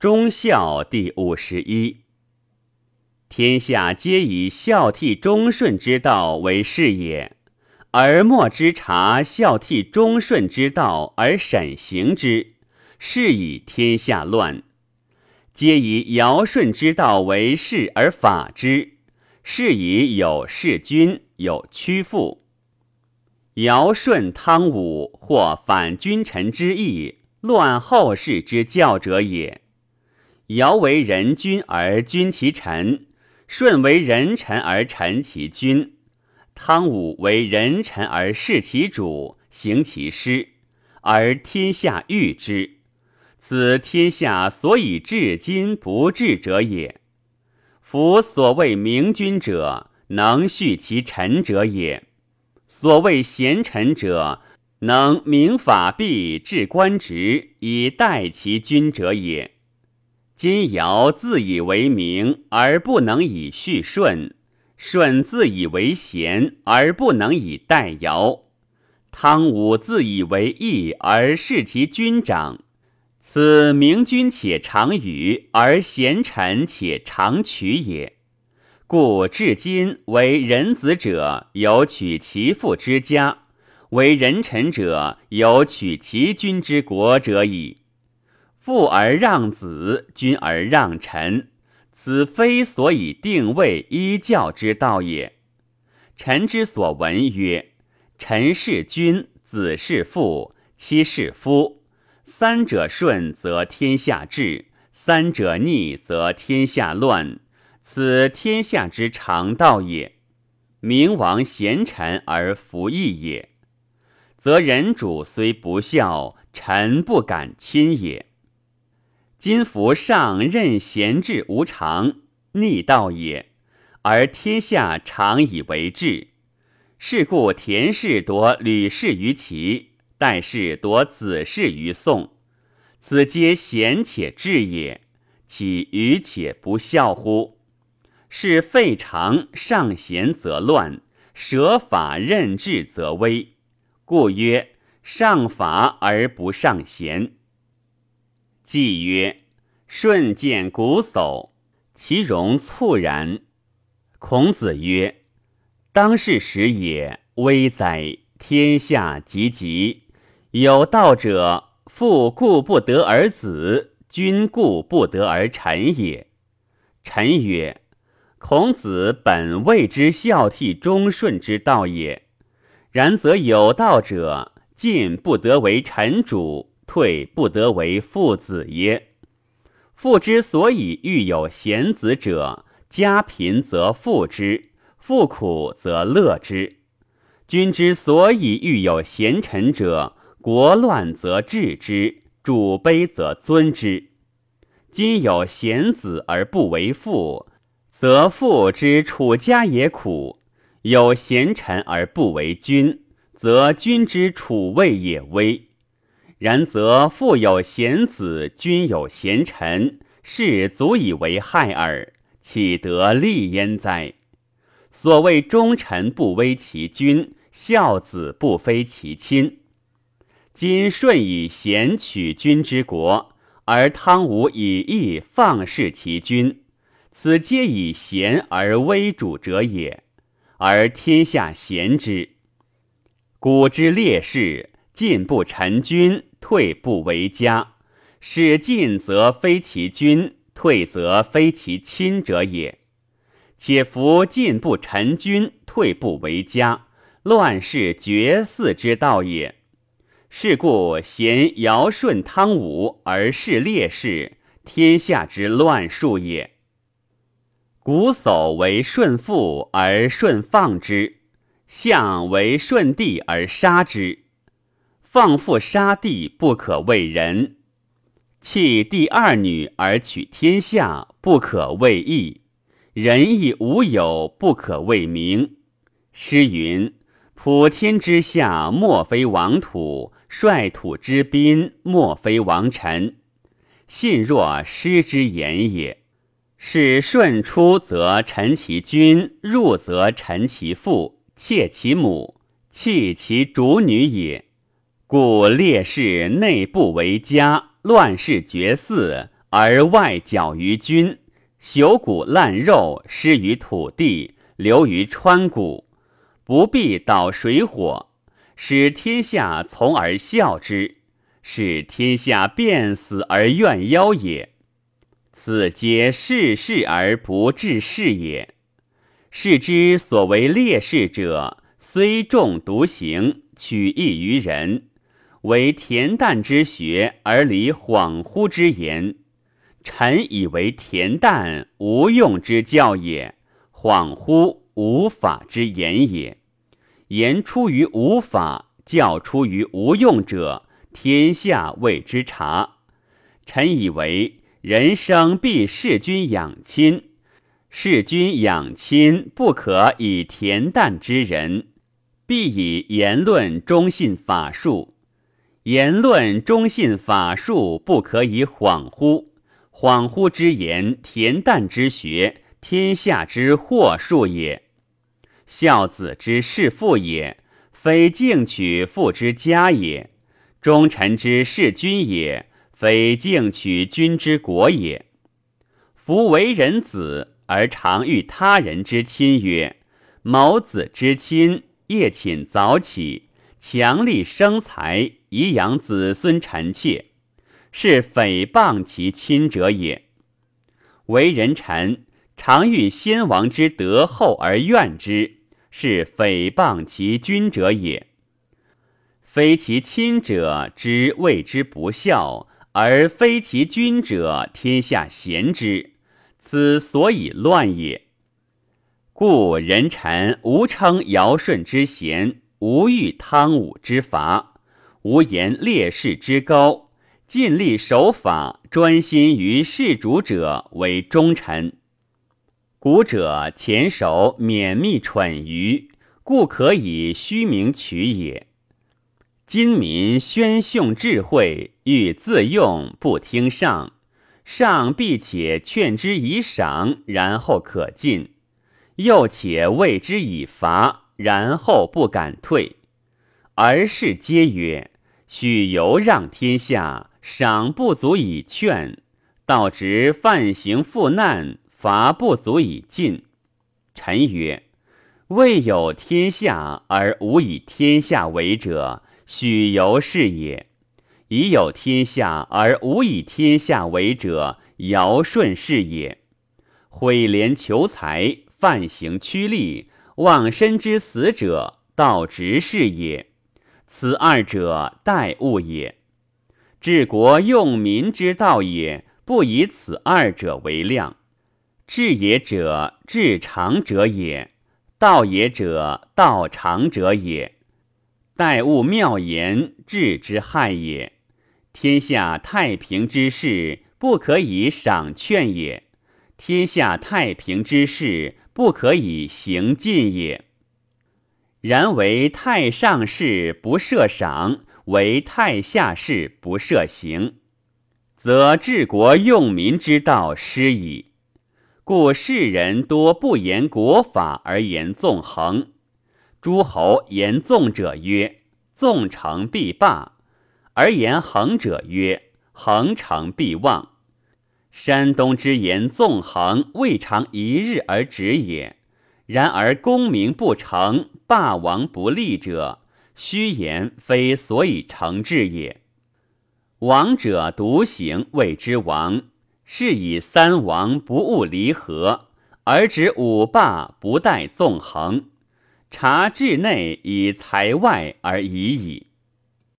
忠孝第五十一。天下皆以孝悌忠顺之道为事也，而莫之察孝悌忠顺之道而审行之，是以天下乱；皆以尧舜之道为事而法之，是以有弑君，有屈父。尧舜汤武，或反君臣之义，乱后世之教者也。尧为人君而君其臣，舜为人臣而臣其君，汤武为人臣而事其主，行其师，而天下欲之。此天下所以至今不治者也。夫所谓明君者，能恤其臣者也；所谓贤臣者，能明法币，治官职，以待其君者也。今尧自以为明而不能以恤舜，舜自以为贤而不能以待尧，汤武自以为义而视其君长。此明君且常与，而贤臣且常取也。故至今为人子者有取其父之家，为人臣者有取其君之国者矣。父而让子，君而让臣，此非所以定位依教之道也。臣之所闻曰：臣是君，子是父，妻是夫。三者顺则天下治，三者逆则天下乱。此天下之常道也。明王贤臣而服役也，则人主虽不孝，臣不敢亲也。今夫上任贤治无常，逆道也，而天下常以为治。是故田氏夺吕氏于齐，戴氏夺子氏于宋。此皆贤且治也，岂愚且不孝乎？是废常，上贤则乱；舍法任治则危。故曰：上法而不上贤。既曰：“舜见瞽叟，其容猝然。”孔子曰：“当世时也，危哉！天下极极，有道者，父故不得而子，君故不得而臣也。”臣曰：“孔子本谓之孝悌忠顺之道也。然则有道者，进不得为臣主。”退不得为父子耶？父之所以欲有贤子者，家贫则富之，富苦则乐之；君之所以欲有贤臣者，国乱则治之，主卑则尊之。今有贤子而不为父，则父之处家也苦；有贤臣而不为君，则君之处位也危。然则父有贤子，君有贤臣，是足以为害耳，岂得利焉哉？所谓忠臣不危其君，孝子不非其亲。今舜以贤取君之国，而汤武以义放视其君，此皆以贤而威主者也，而天下贤之。古之烈士，进不臣君。退不为家，使进则非其君，退则非其亲者也。且夫进不臣君，退不为家，乱世绝嗣之道也。是故贤尧舜汤武而事烈士，天下之乱数也。瞽叟为舜父而舜放之，象为舜弟而杀之。放父杀弟，不可为人；弃第二女而取天下，不可为义。仁义无有，不可为名。诗云：“普天之下，莫非王土；率土之滨，莫非王臣。”信若诗之言也。是舜出则臣其君，入则臣其父，妾其母，弃其主女也。故烈士内不为家，乱世绝嗣，而外搅于君，朽骨烂肉失于土地，流于川谷，不必蹈水火，使天下从而笑之，使天下变死而怨妖也。此皆世事而不治事也。是之所为烈士者，虽重独行，取义于人，为恬淡之学而离恍惚之言。臣以为恬淡无用之教也，恍惚无法之言也。言出于无法，教出于无用者，天下谓之察。臣以为人生必事君养亲。事君养亲，不可以恬淡之人，必以言论忠信法术；言论忠信法术，不可以恍惚。恍惚之言，恬淡之学，天下之祸术也。孝子之事父也，非敬取父之家也；忠臣之事君也，非敬取君之国也。夫为人子。而常遇他人之亲曰：“某子之亲，夜寝早起，强力生财，以养子孙臣妾，是诽谤其亲者也。为人臣，常遇先王之德厚而怨之，是诽谤其君者也。非其亲者之谓之不孝，而非其君者，天下贤之。”此所以乱也。故人臣无称尧舜之贤，无欲汤武之伐，无言烈士之高，尽力守法，专心于事主者为忠臣。古者前守免密蠢愚，故可以虚名取也。今民宣训智慧，欲自用，不听上。上必且劝之以赏，然后可进；又且谓之以罚，然后不敢退。而是皆曰：许由让天下，赏不足以劝；道直犯行负难，罚不足以进。臣曰：未有天下而无以天下为者，许由是也。已有天下而无以天下为者，尧舜是也。毁廉求财，犯行趋利，忘身之死者，道直是也。此二者，待物也。治国用民之道也，不以此二者为量。治也者，治长者也；道也者，道长者也。待物妙言，治之害也。天下太平之事，不可以赏劝也；天下太平之事，不可以行进也。然为太上士不设赏，为太下士不设刑，则治国用民之道失矣。故世人多不言国法而言纵横。诸侯言纵者曰：纵成必霸。而言横者曰：横成必旺。山东之言纵横，未尝一日而止也。然而功名不成，霸王不立者，虚言非所以成志也。王者独行，谓之王。是以三王不务离合，而指五霸不待纵横。察治内以才外而已矣。